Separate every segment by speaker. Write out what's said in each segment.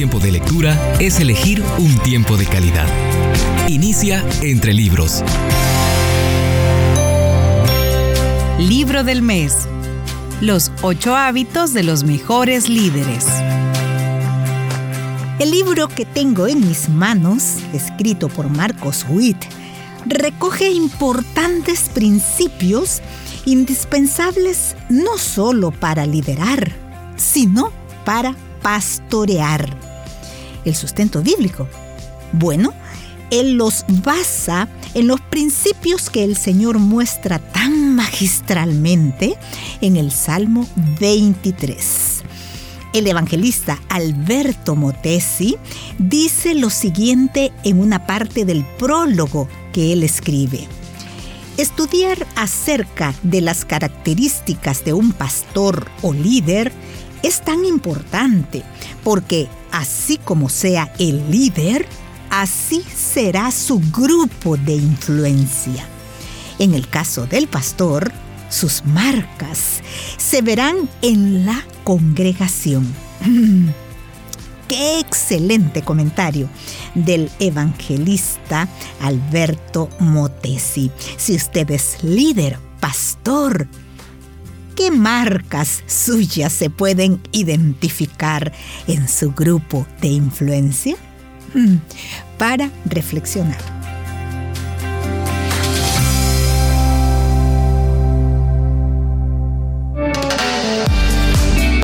Speaker 1: tiempo de lectura es elegir un tiempo de calidad. Inicia entre libros.
Speaker 2: Libro del mes. Los ocho hábitos de los mejores líderes. El libro que tengo en mis manos, escrito por Marcos Witt, recoge importantes principios indispensables no solo para liderar, sino para pastorear. El sustento bíblico. Bueno, él los basa en los principios que el Señor muestra tan magistralmente en el Salmo 23. El evangelista Alberto Motesi dice lo siguiente en una parte del prólogo que él escribe. Estudiar acerca de las características de un pastor o líder es tan importante porque así como sea el líder, así será su grupo de influencia. En el caso del pastor, sus marcas se verán en la congregación. ¡Qué excelente comentario! del evangelista Alberto Motesi. Si usted es líder, pastor, ¿qué marcas suyas se pueden identificar en su grupo de influencia? Hmm, para reflexionar.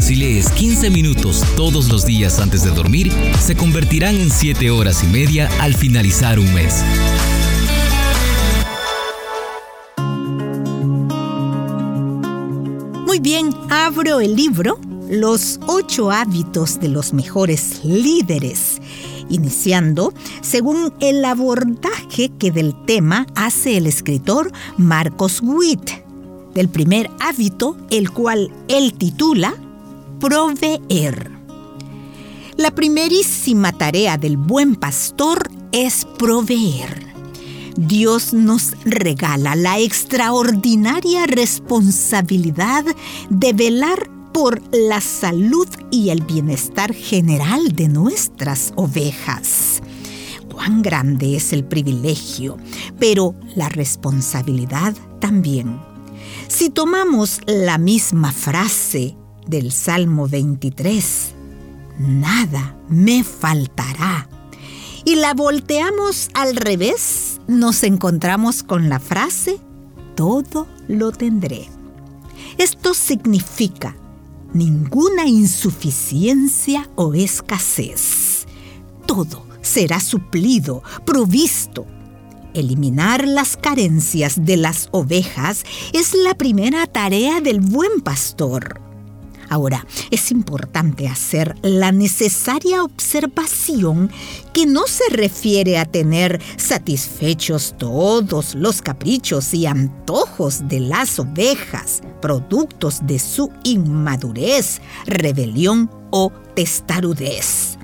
Speaker 1: Si lees 15 minutos todos los días antes de dormir, se convertirán en 7 horas y media al finalizar un mes.
Speaker 2: Muy bien, abro el libro Los 8 hábitos de los mejores líderes, iniciando según el abordaje que del tema hace el escritor Marcos Witt, del primer hábito, el cual él titula proveer. La primerísima tarea del buen pastor es proveer. Dios nos regala la extraordinaria responsabilidad de velar por la salud y el bienestar general de nuestras ovejas. Cuán grande es el privilegio, pero la responsabilidad también. Si tomamos la misma frase del Salmo 23, nada me faltará. Y la volteamos al revés, nos encontramos con la frase, todo lo tendré. Esto significa ninguna insuficiencia o escasez. Todo será suplido, provisto. Eliminar las carencias de las ovejas es la primera tarea del buen pastor. Ahora, es importante hacer la necesaria observación que no se refiere a tener satisfechos todos los caprichos y antojos de las ovejas, productos de su inmadurez, rebelión o testarudez.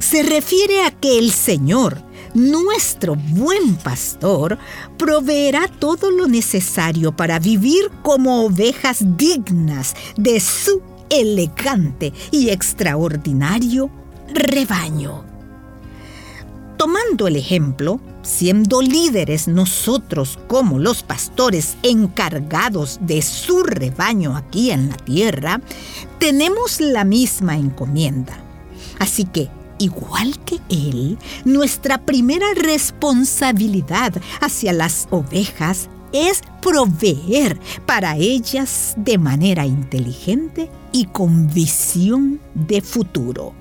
Speaker 2: Se refiere a que el Señor, nuestro buen pastor proveerá todo lo necesario para vivir como ovejas dignas de su elegante y extraordinario rebaño. Tomando el ejemplo, siendo líderes nosotros como los pastores encargados de su rebaño aquí en la tierra, tenemos la misma encomienda. Así que igual que Él, nuestra primera responsabilidad hacia las ovejas es proveer para ellas de manera inteligente y con visión de futuro.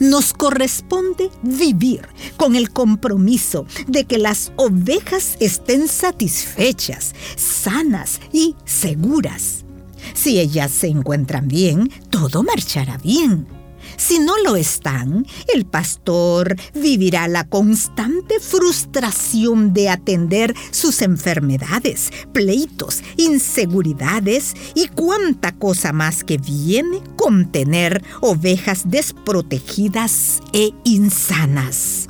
Speaker 2: Nos corresponde vivir con el compromiso de que las ovejas estén satisfechas, sanas y seguras. Si ellas se encuentran bien, todo marchará bien. Si no lo están, el pastor vivirá la constante frustración de atender sus enfermedades, pleitos, inseguridades y cuánta cosa más que viene con tener ovejas desprotegidas e insanas.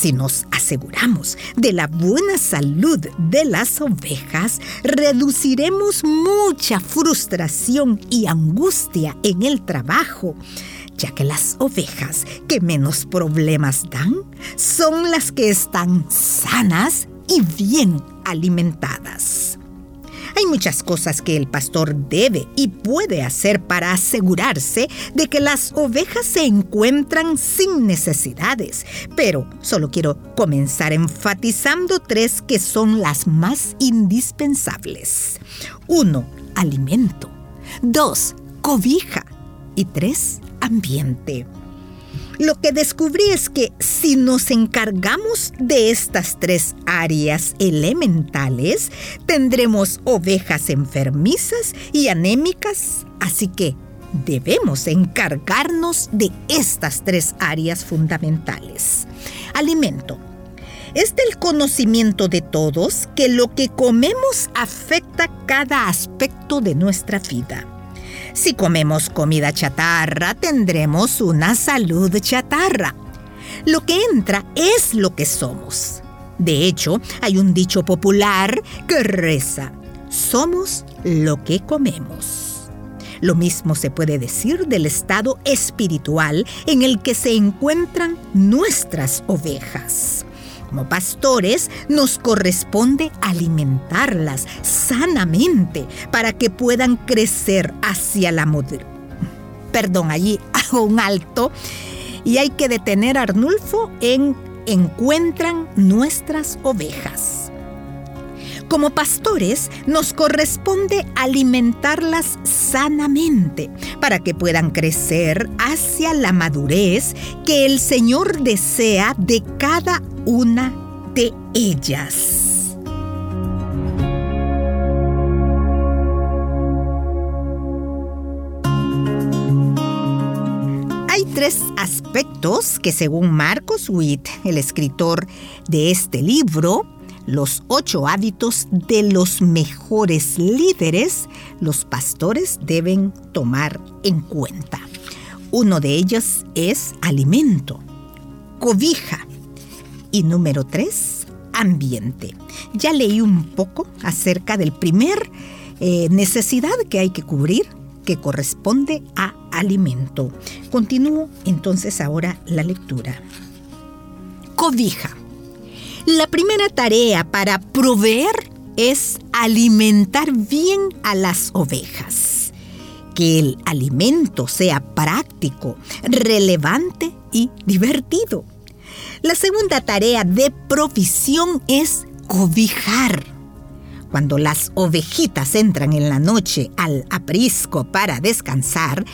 Speaker 2: Si nos aseguramos de la buena salud de las ovejas, reduciremos mucha frustración y angustia en el trabajo, ya que las ovejas que menos problemas dan son las que están sanas y bien alimentadas. Hay muchas cosas que el pastor debe y puede hacer para asegurarse de que las ovejas se encuentran sin necesidades, pero solo quiero comenzar enfatizando tres que son las más indispensables. Uno, alimento. Dos, cobija. Y tres, ambiente. Lo que descubrí es que si nos encargamos de estas tres áreas elementales, tendremos ovejas enfermizas y anémicas, así que debemos encargarnos de estas tres áreas fundamentales. Alimento. Es del conocimiento de todos que lo que comemos afecta cada aspecto de nuestra vida. Si comemos comida chatarra, tendremos una salud chatarra. Lo que entra es lo que somos. De hecho, hay un dicho popular que reza, somos lo que comemos. Lo mismo se puede decir del estado espiritual en el que se encuentran nuestras ovejas. Como pastores nos corresponde alimentarlas sanamente para que puedan crecer hacia la modernidad. Perdón, allí hago un alto y hay que detener a Arnulfo en encuentran nuestras ovejas. Como pastores nos corresponde alimentarlas sanamente para que puedan crecer hacia la madurez que el Señor desea de cada una de ellas. Hay tres aspectos que según Marcos Witt, el escritor de este libro, los ocho hábitos de los mejores líderes, los pastores deben tomar en cuenta. Uno de ellos es alimento, cobija y número tres, ambiente. Ya leí un poco acerca del primer eh, necesidad que hay que cubrir que corresponde a alimento. Continúo entonces ahora la lectura. Cobija. La primera tarea para proveer es alimentar bien a las ovejas. Que el alimento sea práctico, relevante y divertido. La segunda tarea de provisión es cobijar cuando las ovejitas entran en la noche al aprisco para descansar,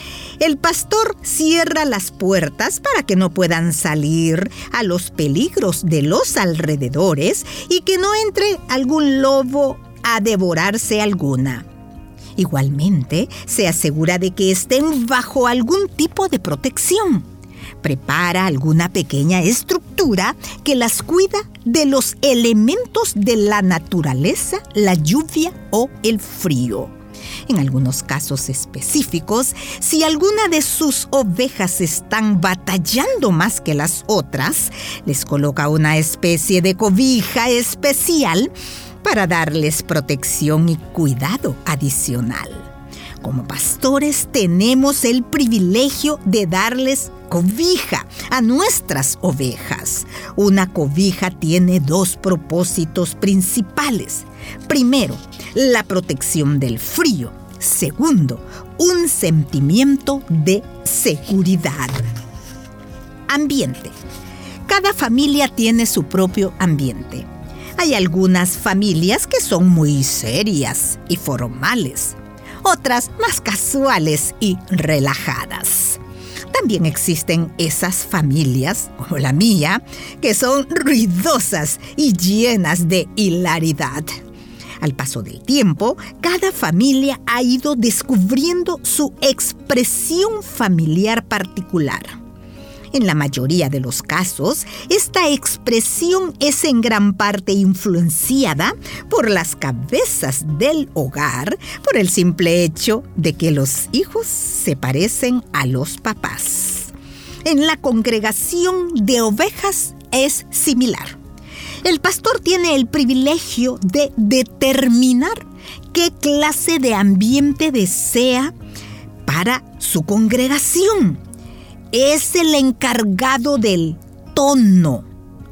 Speaker 2: el pastor cierra las puertas para que no puedan salir a los peligros de los alrededores y que no entre algún lobo a devorarse alguna. Igualmente, se asegura de que estén bajo algún tipo de protección prepara alguna pequeña estructura que las cuida de los elementos de la naturaleza, la lluvia o el frío. En algunos casos específicos, si alguna de sus ovejas están batallando más que las otras, les coloca una especie de cobija especial para darles protección y cuidado adicional. Como pastores tenemos el privilegio de darles cobija a nuestras ovejas. Una cobija tiene dos propósitos principales. Primero, la protección del frío. Segundo, un sentimiento de seguridad. Ambiente. Cada familia tiene su propio ambiente. Hay algunas familias que son muy serias y formales, otras más casuales y relajadas. También existen esas familias, como la mía, que son ruidosas y llenas de hilaridad. Al paso del tiempo, cada familia ha ido descubriendo su expresión familiar particular. En la mayoría de los casos, esta expresión es en gran parte influenciada por las cabezas del hogar, por el simple hecho de que los hijos se parecen a los papás. En la congregación de ovejas es similar. El pastor tiene el privilegio de determinar qué clase de ambiente desea para su congregación. Es el encargado del tono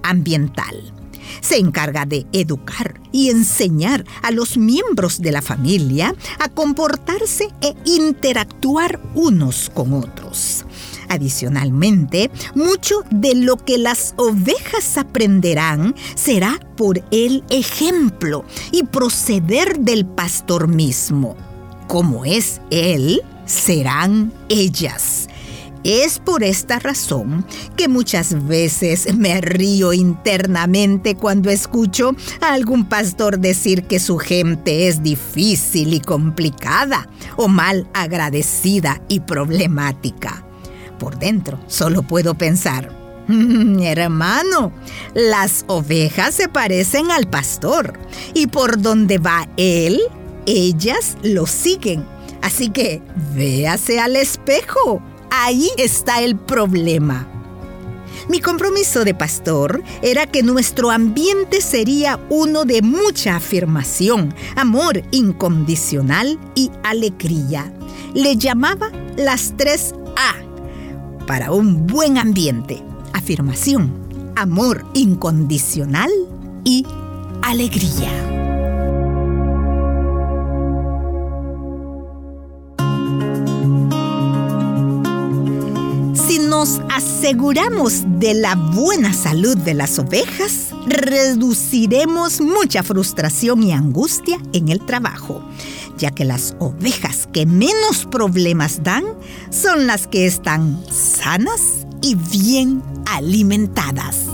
Speaker 2: ambiental. Se encarga de educar y enseñar a los miembros de la familia a comportarse e interactuar unos con otros. Adicionalmente, mucho de lo que las ovejas aprenderán será por el ejemplo y proceder del pastor mismo. Como es él, serán ellas. Es por esta razón que muchas veces me río internamente cuando escucho a algún pastor decir que su gente es difícil y complicada o mal agradecida y problemática. Por dentro solo puedo pensar, mm, hermano, las ovejas se parecen al pastor y por donde va él, ellas lo siguen. Así que véase al espejo Ahí está el problema. Mi compromiso de pastor era que nuestro ambiente sería uno de mucha afirmación, amor incondicional y alegría. Le llamaba las tres A para un buen ambiente. Afirmación, amor incondicional y alegría. Aseguramos de la buena salud de las ovejas, reduciremos mucha frustración y angustia en el trabajo, ya que las ovejas que menos problemas dan son las que están sanas y bien alimentadas.